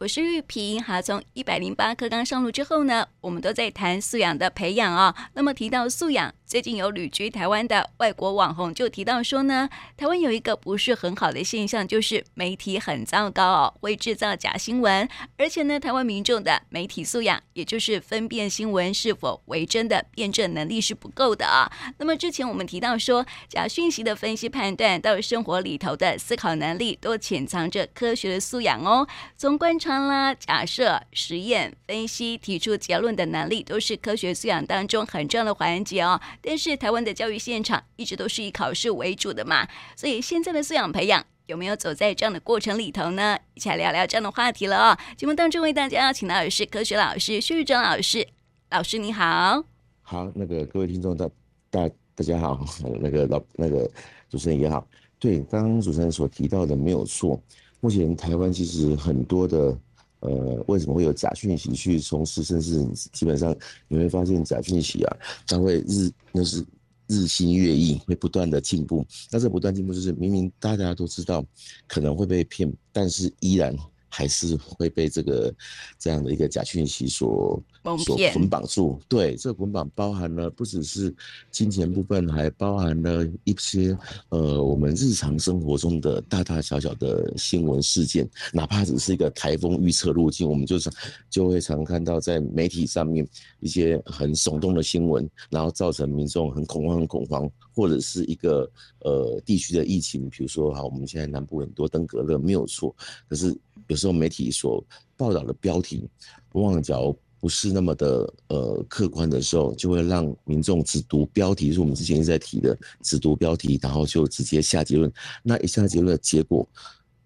我是玉萍。哈，从一百零八课纲上路之后呢，我们都在谈素养的培养啊、哦。那么提到素养，最近有旅居台湾的外国网红就提到说呢，台湾有一个不是很好的现象，就是媒体很糟糕哦，会制造假新闻，而且呢，台湾民众的媒体素养，也就是分辨新闻是否为真的辩证能力是不够的啊。那么之前我们提到说，假讯息的分析判断到生活里头的思考能力，都潜藏着科学的素养哦。从观察啦，假设、实验、分析、提出结论的能力，都是科学素养当中很重要的环节哦。但是台湾的教育现场一直都是以考试为主的嘛，所以现在的素养培养有没有走在这样的过程里头呢？一起来聊聊这样的话题了哦。节目当中为大家邀请到的是科学老师薛玉珍老师，老师你好。好，那个各位听众大大大家好，那个老那个主持人也好。对，刚刚主持人所提到的没有错。目前台湾其实很多的，呃，为什么会有假讯息去从事，甚至基本上你会发现假讯息啊，它会日那是日新月异，会不断的进步。那这不断进步就是明明大家都知道可能会被骗，但是依然。还是会被这个这样的一个假讯息所所捆绑住。对，这个捆绑包含了不只是金钱部分，还包含了一些呃我们日常生活中的大大小小的新闻事件，哪怕只是一个台风预测路径，我们就是就会常看到在媒体上面一些很耸动的新闻，然后造成民众很恐慌、很恐慌，或者是一个呃地区的疫情，比如说哈，我们现在南部很多登革热没有错，可是。有时候媒体所报道的标题，往往假如不是那么的呃客观的时候，就会让民众只读标题，是我们之前一直在提的，只读标题，然后就直接下结论。那一下结论的结果，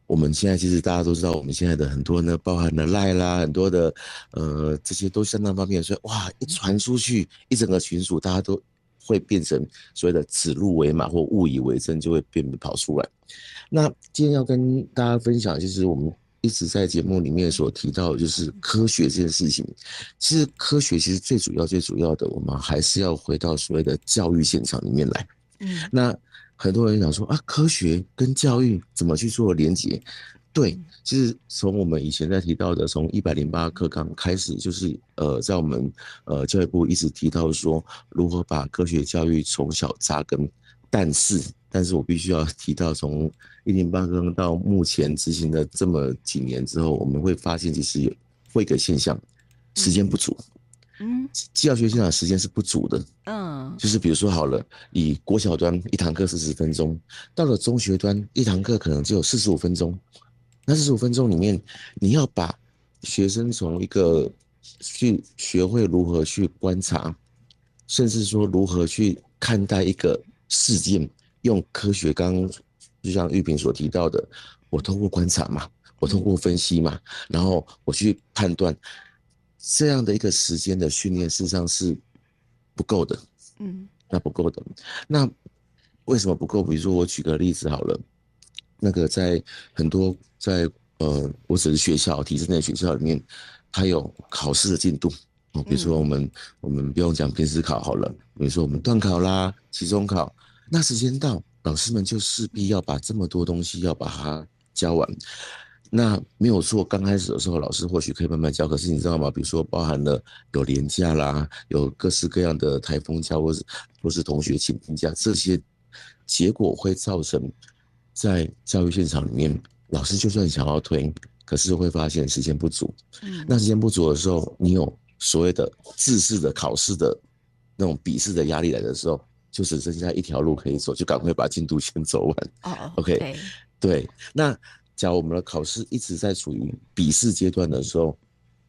我们现在其实大家都知道，我们现在的很多呢，包含了赖啦，很多的呃这些都相当方便，所以哇，一传出去，一整个群组，大家都会变成所谓的指鹿为马或误以为真，就会变跑出来。那今天要跟大家分享，就是我们。一直在节目里面所提到的就是科学这件事情，其实科学其实最主要、最主要的，我们还是要回到所谓的教育现场里面来。嗯，那很多人想说啊，科学跟教育怎么去做连接？对，其实从我们以前在提到的，从一百零八课纲开始，就是呃，在我们呃教育部一直提到说，如何把科学教育从小扎根，但是。但是我必须要提到，从一零八课纲到目前执行的这么几年之后，我们会发现其实有会一个现象，时间不足。嗯，教学现场时间是不足的。嗯，就是比如说好了，以国小端一堂课四十分钟，到了中学端一堂课可能只有四十五分钟。那四十五分钟里面，你要把学生从一个去学会如何去观察，甚至说如何去看待一个事件。用科学，刚刚就像玉萍所提到的，我通过观察嘛，我通过分析嘛，然后我去判断，这样的一个时间的训练，事实上是不够的。嗯，那不够的。那为什么不够？比如说，我举个例子好了，那个在很多在呃，我只是学校体制内学校里面，它有考试的进度。哦，比如说我们我们不用讲平时考好了，比如说我们段考啦、期中考。那时间到，老师们就势必要把这么多东西要把它教完。那没有错，刚开始的时候，老师或许可以慢慢教。可是你知道吗？比如说，包含了有连假啦，有各式各样的台风假，或是或是同学请病假，这些结果会造成在教育现场里面，老师就算想要推，可是会发现时间不足。嗯，那时间不足的时候，你有所谓的制式的考试的那种笔试的压力来的时候。就只剩下一条路可以走，就赶快把进度先走完。哦，OK，对。那假如我们的考试一直在处于笔试阶段的时候，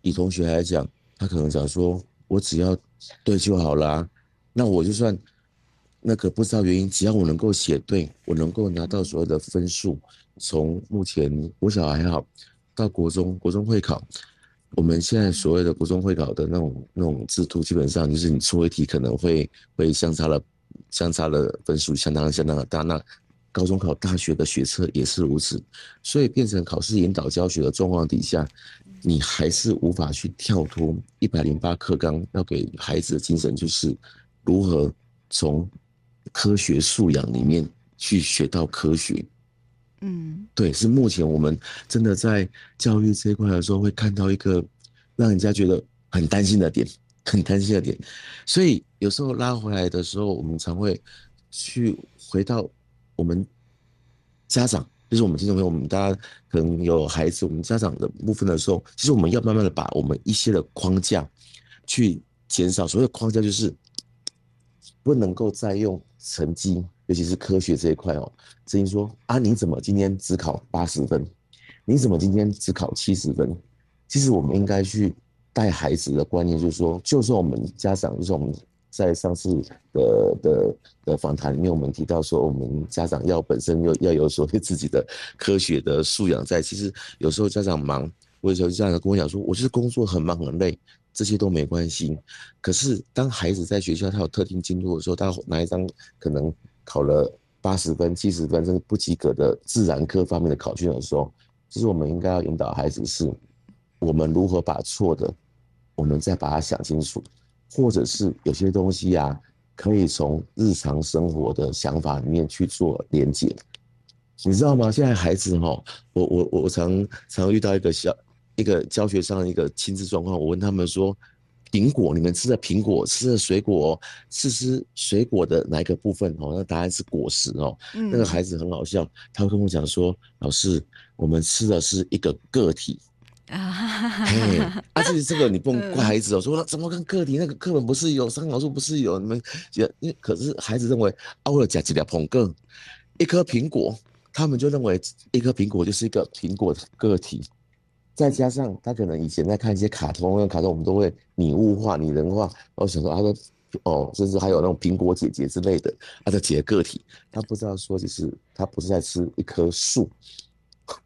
以同学来讲，他可能讲说：“我只要对就好啦、啊。”那我就算那个不知道原因，只要我能够写对，我能够拿到所有的分数。从目前我小还好，到国中，国中会考，我们现在所谓的国中会考的那种那种制度，基本上就是你出一题可能会会相差了。相差的分数相当相当的大，那高中考大学的学测也是如此，所以变成考试引导教学的状况底下，你还是无法去跳脱一百零八课纲要给孩子的精神，就是如何从科学素养里面去学到科学。嗯，对，是目前我们真的在教育这一块的时候，会看到一个让人家觉得很担心的点，很担心的点。所以有时候拉回来的时候，我们常会去回到我们家长，就是我们听众朋友，我们大家可能有孩子，我们家长的部分的时候，其实我们要慢慢的把我们一些的框架去减少。所谓的框架就是不能够再用成绩。尤其是科学这一块哦，曾经说啊，你怎么今天只考八十分？你怎么今天只考七十分？其实我们应该去带孩子的观念，就是说，就算我们家长，就是我们在上次的的的访谈里面，我们提到说，我们家长要本身要要有所谓自己的科学的素养在。其实有时候家长忙，或者说家长跟我讲说，我就是工作很忙很累，这些都没关系。可是当孩子在学校他有特定进度的时候，他拿一张可能。考了八十分、七十分，甚至不及格的自然科方面的考卷的时候，其实我们应该要引导孩子是，我们如何把错的，我们再把它想清楚，或者是有些东西啊，可以从日常生活的想法里面去做连接。你知道吗？现在孩子哈，我我我常常遇到一个小一个教学上的一个亲子状况，我问他们说。苹果，你们吃的苹果，吃的水果，是吃水果的哪一个部分？哦，那答案是果实哦。嗯、那个孩子很好笑，他会跟我讲说：“老师，我们吃的是一个个体啊。嘿”啊，其实这个你不能 怪孩子哦，说怎么跟个体？那个课本不是有，参考书不是有？你们也，可是孩子认为，偶尔加几条捧个一颗苹果，他们就认为一颗苹果就是一个苹果的个体。再加上他可能以前在看一些卡通，那卡通我们都会拟物化、拟人化，然后想说他说哦，甚至还有那种苹果姐姐之类的，他的几个个体，他不知道说其实他不是在吃一棵树，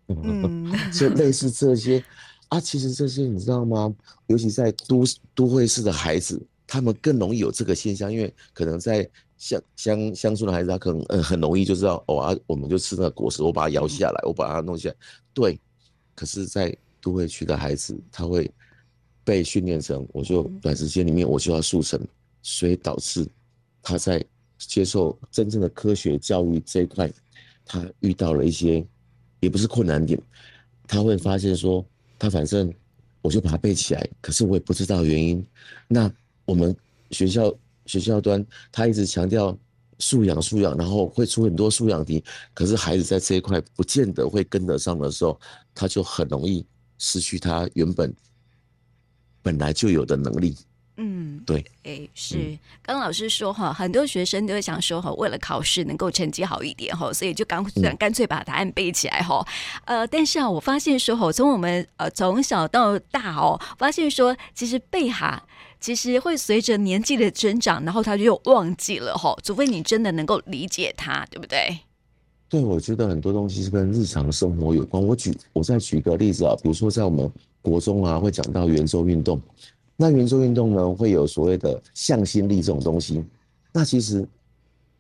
嗯，所以类似这些啊，其实这些你知道吗？尤其在都都会市的孩子，他们更容易有这个现象，因为可能在乡乡乡村的孩子，他可能嗯很容易就知道哦啊，我们就吃那个果实，我把它摇下来，我把它弄下来，对，可是，在都会区的孩子，他会被训练成，我就短时间里面我就要速成，所以导致他在接受真正的科学教育这一块，他遇到了一些也不是困难点，他会发现说，他反正我就把它背起来，可是我也不知道原因。那我们学校学校端他一直强调素养素养，然后会出很多素养题，可是孩子在这一块不见得会跟得上的时候，他就很容易。失去他原本本来就有的能力。嗯，对，哎、欸，是。刚、嗯、老师说哈，很多学生都会想说哈，为了考试能够成绩好一点哈，所以就干干脆把答案背起来哈。呃，但是啊，我发现说哈，从我们呃从小到大哦，发现说其实背哈，其实会随着年纪的增长，然后他就又忘记了哈，除非你真的能够理解他，对不对？对，我觉得很多东西是跟日常生活有关。我举，我再举个例子啊，比如说在我们国中啊，会讲到圆周运动。那圆周运动呢，会有所谓的向心力这种东西。那其实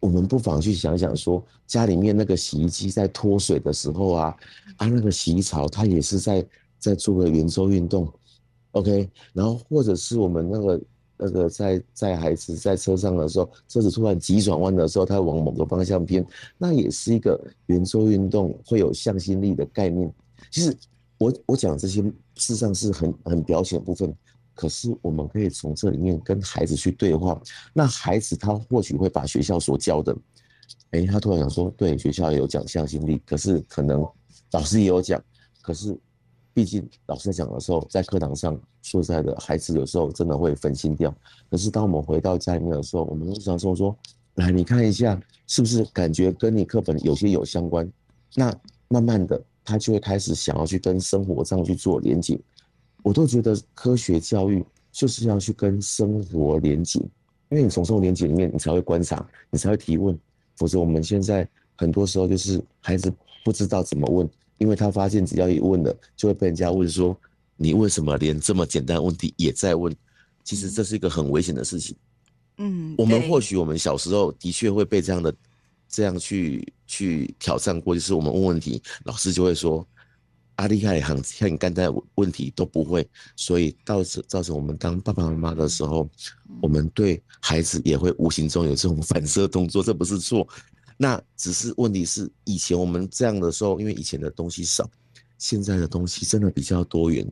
我们不妨去想想说，家里面那个洗衣机在脱水的时候啊，啊，那个洗衣槽它也是在在做个圆周运动。OK，然后或者是我们那个。那个在在孩子在车上的时候，车子突然急转弯的时候，它往某个方向偏，那也是一个圆周运动，会有向心力的概念。其实我我讲这些事实上是很很表浅的部分，可是我们可以从这里面跟孩子去对话。那孩子他或许会把学校所教的，哎，他突然想说，对，学校有讲向心力，可是可能老师也有讲，可是。毕竟老师在讲的时候，在课堂上说实在的，孩子有时候真的会分心掉。可是当我们回到家里面的时候，我们日常说说，来你看一下，是不是感觉跟你课本有些有相关？那慢慢的，他就会开始想要去跟生活上去做连接。我都觉得科学教育就是要去跟生活连接，因为你从生活连接里面，你才会观察，你才会提问。否则我们现在很多时候就是孩子不知道怎么问。因为他发现，只要一问了，就会被人家问说：“你为什么连这么简单的问题也在问？”其实这是一个很危险的事情。嗯，我们或许我们小时候的确会被这样的这样去去挑战过，就是我们问问题，老师就会说：“阿厉害，很很简单的问题都不会。”所以造成造成我们当爸爸妈妈的时候，我们对孩子也会无形中有这种反射动作，这不是错。那只是问题是，以前我们这样的时候，因为以前的东西少，现在的东西真的比较多元。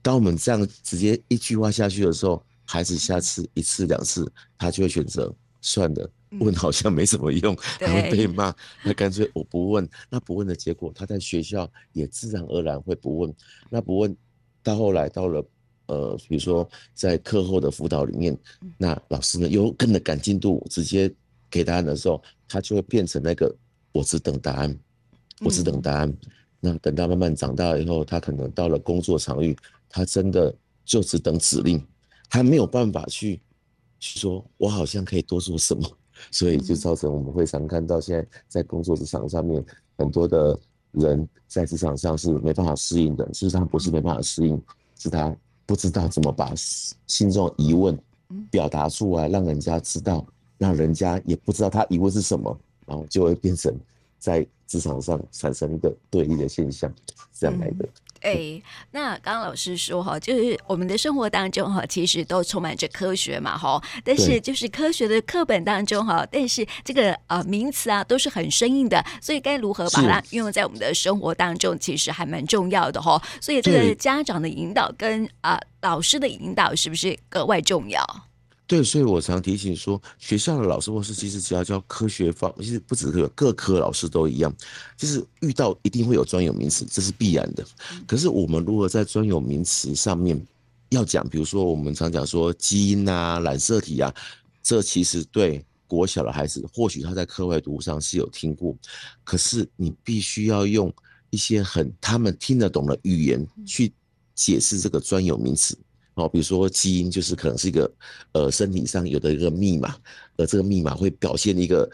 当我们这样直接一句话下去的时候，孩子下次一次两次，他就会选择算了，问好像没什么用，还会被骂，那干脆我不问。那不问的结果，他在学校也自然而然会不问。那不问到后来到了呃，比如说在课后的辅导里面，那老师呢又跟着赶进度，直接给答案的时候，他就会变成那个我只等答案，我只等答案。那等到慢慢长大以后，他可能到了工作场域。他真的就只等指令，他没有办法去去说，我好像可以多做什么，所以就造成我们会常看到现在在工作职场上面，很多的人在职场上是没办法适应的。事实上不是没办法适应，是他不知道怎么把心中疑问表达出来，让人家知道，让人家也不知道他疑问是什么，然后就会变成在职场上产生一个对立的现象，这样来的。哎、欸，那刚刚老师说哈，就是我们的生活当中哈，其实都充满着科学嘛哈，但是就是科学的课本当中哈，但是这个呃名词啊都是很生硬的，所以该如何把它运用在我们的生活当中，其实还蛮重要的哈。所以这个家长的引导跟啊、呃、老师的引导是不是格外重要？对，所以我常提醒说，学校的老师或是其实只要教科学方，其实不只是有各科老师都一样，就是遇到一定会有专有名词，这是必然的。可是我们如何在专有名词上面要讲，比如说我们常讲说基因啊、染色体啊，这其实对国小的孩子，或许他在课外读物上是有听过，可是你必须要用一些很他们听得懂的语言去解释这个专有名词。哦，比如说基因就是可能是一个呃身体上有的一个密码，而这个密码会表现一个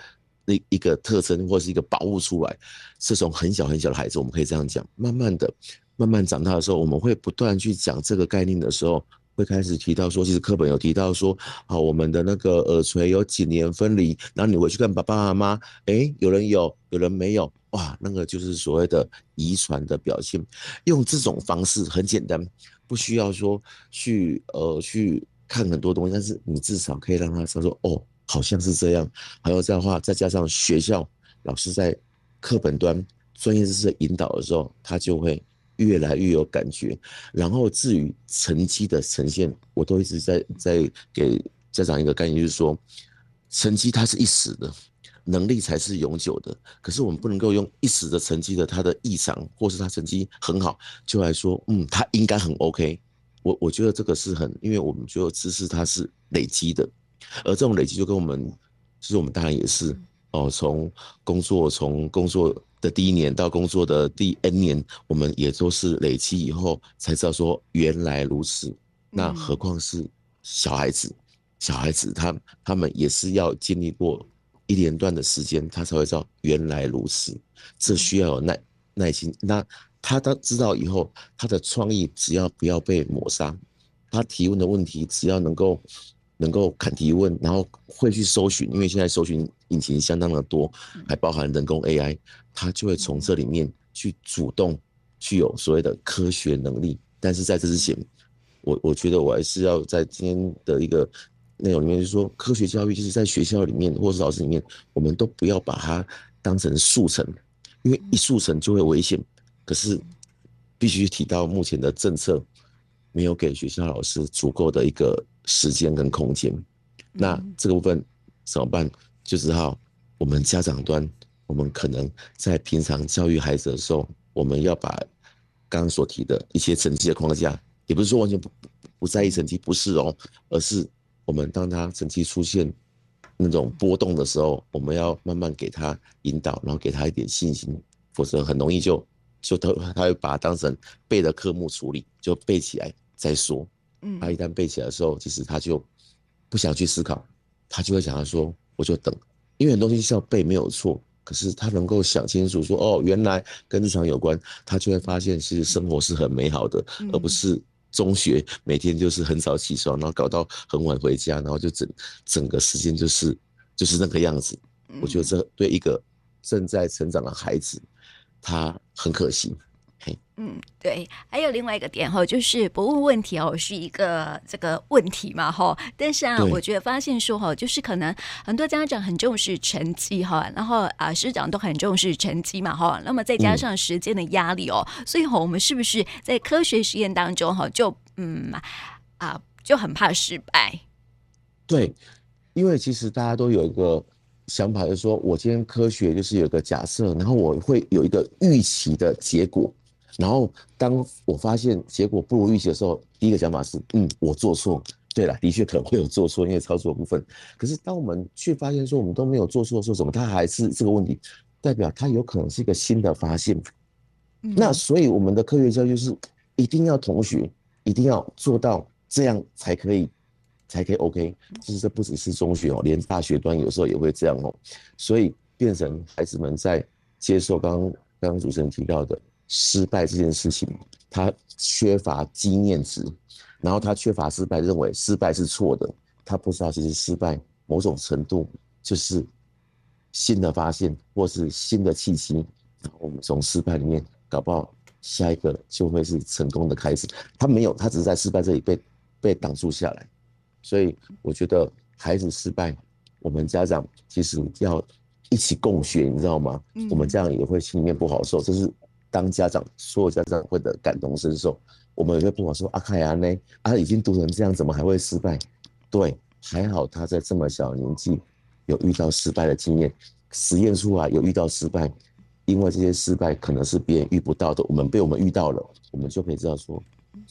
一一个特征或是一个宝物出来。这种很小很小的孩子，我们可以这样讲。慢慢的，慢慢长大的时候，我们会不断去讲这个概念的时候，会开始提到说，其实课本有提到说，好，我们的那个耳垂有几年分离，然后你回去看爸爸妈妈，哎，有人有，有人没有，哇，那个就是所谓的遗传的表现。用这种方式很简单。不需要说去呃去看很多东西，但是你至少可以让他说说哦，好像是这样。还有这样的话，再加上学校老师在课本端专业知识引导的时候，他就会越来越有感觉。然后至于成绩的呈现，我都一直在在给家长一个概念，就是说成绩它是一时的。能力才是永久的，可是我们不能够用一时的成绩的他的异常，或是他成绩很好，就来说，嗯，他应该很 OK。我我觉得这个是很，因为我们觉得知识它是累积的，而这种累积就跟我们，其实我们当然也是哦，从工作从工作的第一年到工作的第 N 年，我们也都是累积以后才知道说原来如此。那何况是小孩子，小孩子他他们也是要经历过。一连段的时间，他才会知道原来如此。这需要有耐耐心。那他当知道以后，他的创意只要不要被抹杀，他提问的问题只要能够能够敢提问，然后会去搜寻，因为现在搜寻引擎相当的多，还包含人工 AI，他就会从这里面去主动具有所谓的科学能力。但是在这之前，我我觉得我还是要在今天的一个。内容里面就是说，科学教育就是在学校里面或是老师里面，我们都不要把它当成速成，因为一速成就会危险。可是必须提到目前的政策没有给学校老师足够的一个时间跟空间，那这个部分怎么办？就只好我们家长端，我们可能在平常教育孩子的时候，我们要把刚刚所提的一些成绩的框架，也不是说完全不不在意成绩，不是哦，而是。我们当他成绩出现那种波动的时候，我们要慢慢给他引导，然后给他一点信心，否则很容易就就他他会把它当成背的科目处理，就背起来再说。嗯，他一旦背起来的时候，其实他就不想去思考，他就会想要说我就等，因为很多东西是要背没有错，可是他能够想清楚说哦，原来跟日常有关，他就会发现其实生活是很美好的，而不是。中学每天就是很早起床，然后搞到很晚回家，然后就整整个时间就是就是那个样子。我觉得这对一个正在成长的孩子，他很可惜。嘿，嗯，对，还有另外一个点哈，就是不问问题哦，是一个这个问题嘛哈。但是啊，我觉得发现说哈，就是可能很多家长很重视成绩哈，然后啊，师长都很重视成绩嘛哈。那么再加上时间的压力哦，嗯、所以哈，我们是不是在科学实验当中哈，就嗯啊，就很怕失败？对，因为其实大家都有一个想法，就是说我今天科学就是有个假设，然后我会有一个预期的结果。然后，当我发现结果不如预期的时候，第一个想法是，嗯，我做错。对了，的确可能会有做错，因为操作的部分。可是，当我们却发现说我们都没有做错的时候，怎么它还是这个问题？代表它有可能是一个新的发现。嗯、那所以，我们的科学教育是一定要同学一定要做到这样才可以，才可以 OK。就是这不只是中学哦，连大学端有时候也会这样哦。所以，变成孩子们在接受刚刚刚刚主持人提到的。失败这件事情，他缺乏经验值，然后他缺乏失败，认为失败是错的。他不知道其实失败某种程度就是新的发现，或是新的契机。然后我们从失败里面搞不好下一个就会是成功的开始。他没有，他只是在失败这里被被挡住下来。所以我觉得孩子失败，我们家长其实要一起共学，你知道吗？嗯、我们这样也会心里面不好受，这是。当家长，所有家长会的感同身受。我们有些不好说，阿凯亚呢？啊，已经读成这样，怎么还会失败？对，还好他在这么小年纪有遇到失败的经验，实验出来有遇到失败，因为这些失败可能是别人遇不到的，我们被我们遇到了，我们就可以知道说，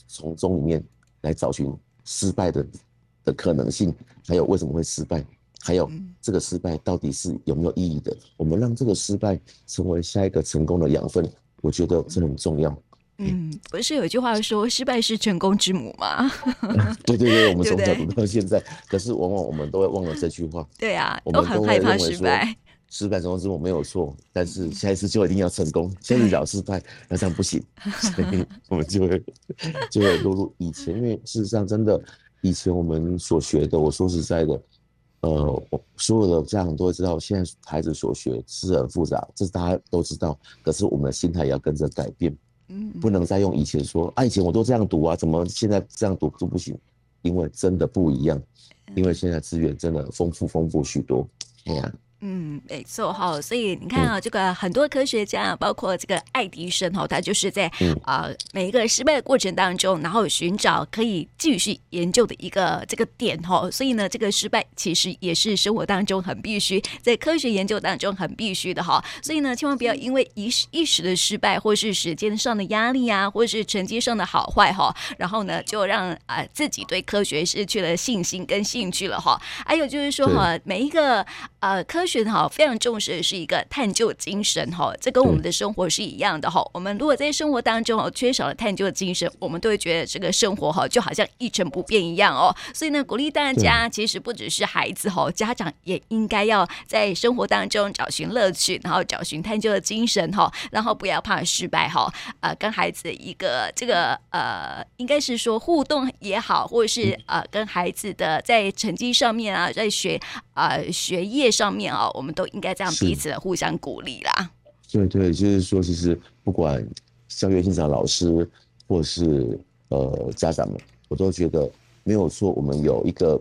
从中里面来找寻失败的的可能性，还有为什么会失败，还有这个失败到底是有没有意义的？我们让这个失败成为下一个成功的养分。我觉得这很重要。嗯，不是有一句话说“失败是成功之母”吗？对对对，我们从小读到现在，可是往往我们都会忘了这句话。对啊，我们都很害怕失败。失败成功之母没有错，但是下一次就一定要成功。先去找失败，那这样不行，所以我们就会就会落入以前。因为事实上，真的以前我们所学的，我说实在的。呃，我所有的家长都会知道，现在孩子所学是很复杂，这是大家都知道。可是我们的心态也要跟着改变，嗯，不能再用以前说啊，以前我都这样读啊，怎么现在这样读都不行？因为真的不一样，因为现在资源真的丰富丰富许多，哎呀。嗯，没错哈，所以你看啊，这个很多科学家，包括这个爱迪生哈，他就是在啊每一个失败的过程当中，然后寻找可以继续研究的一个这个点哈。所以呢，这个失败其实也是生活当中很必须，在科学研究当中很必须的哈。所以呢，千万不要因为一时一时的失败，或是时间上的压力啊，或是成绩上的好坏哈，然后呢，就让啊自己对科学失去了信心跟兴趣了哈。还有就是说哈，每一个呃科学。哈，非常重视的是一个探究精神哈，这跟我们的生活是一样的哈。我们如果在生活当中哦缺少了探究的精神，我们都会觉得这个生活哈就好像一成不变一样哦。所以呢，鼓励大家，其实不只是孩子哈，家长也应该要在生活当中找寻乐趣，然后找寻探究的精神哈，然后不要怕失败哈。呃，跟孩子一个这个呃，应该是说互动也好，或者是呃跟孩子的在成绩上面啊，在学啊、呃、学业上面啊。我们都应该这样彼此的互相鼓励啦。对对，就是说，其实不管校园现场老师或是呃家长们，我都觉得没有错。我们有一个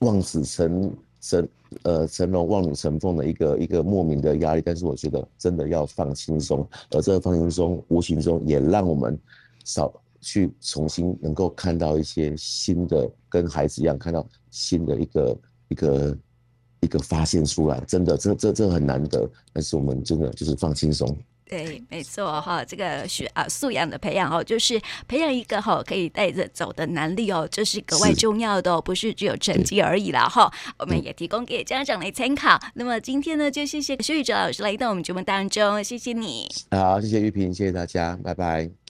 望子成成呃成龙望女成凤的一个一个莫名的压力，但是我觉得真的要放轻松，而这个放轻松无形中也让我们少去重新能够看到一些新的，跟孩子一样看到新的一个一个。一个发现出来，真的，这这这很难得，但是我们真的就是放轻松。对，没错哈，这个学啊素养的培养哦，就是培养一个哈可以带着走的能力哦，这是格外重要的哦，不是只有成绩而已啦哈。我们也提供给家长来参考。那么今天呢，就谢谢许宇哲老师来到我们节目当中，谢谢你。好，谢谢玉萍，谢谢大家，拜拜。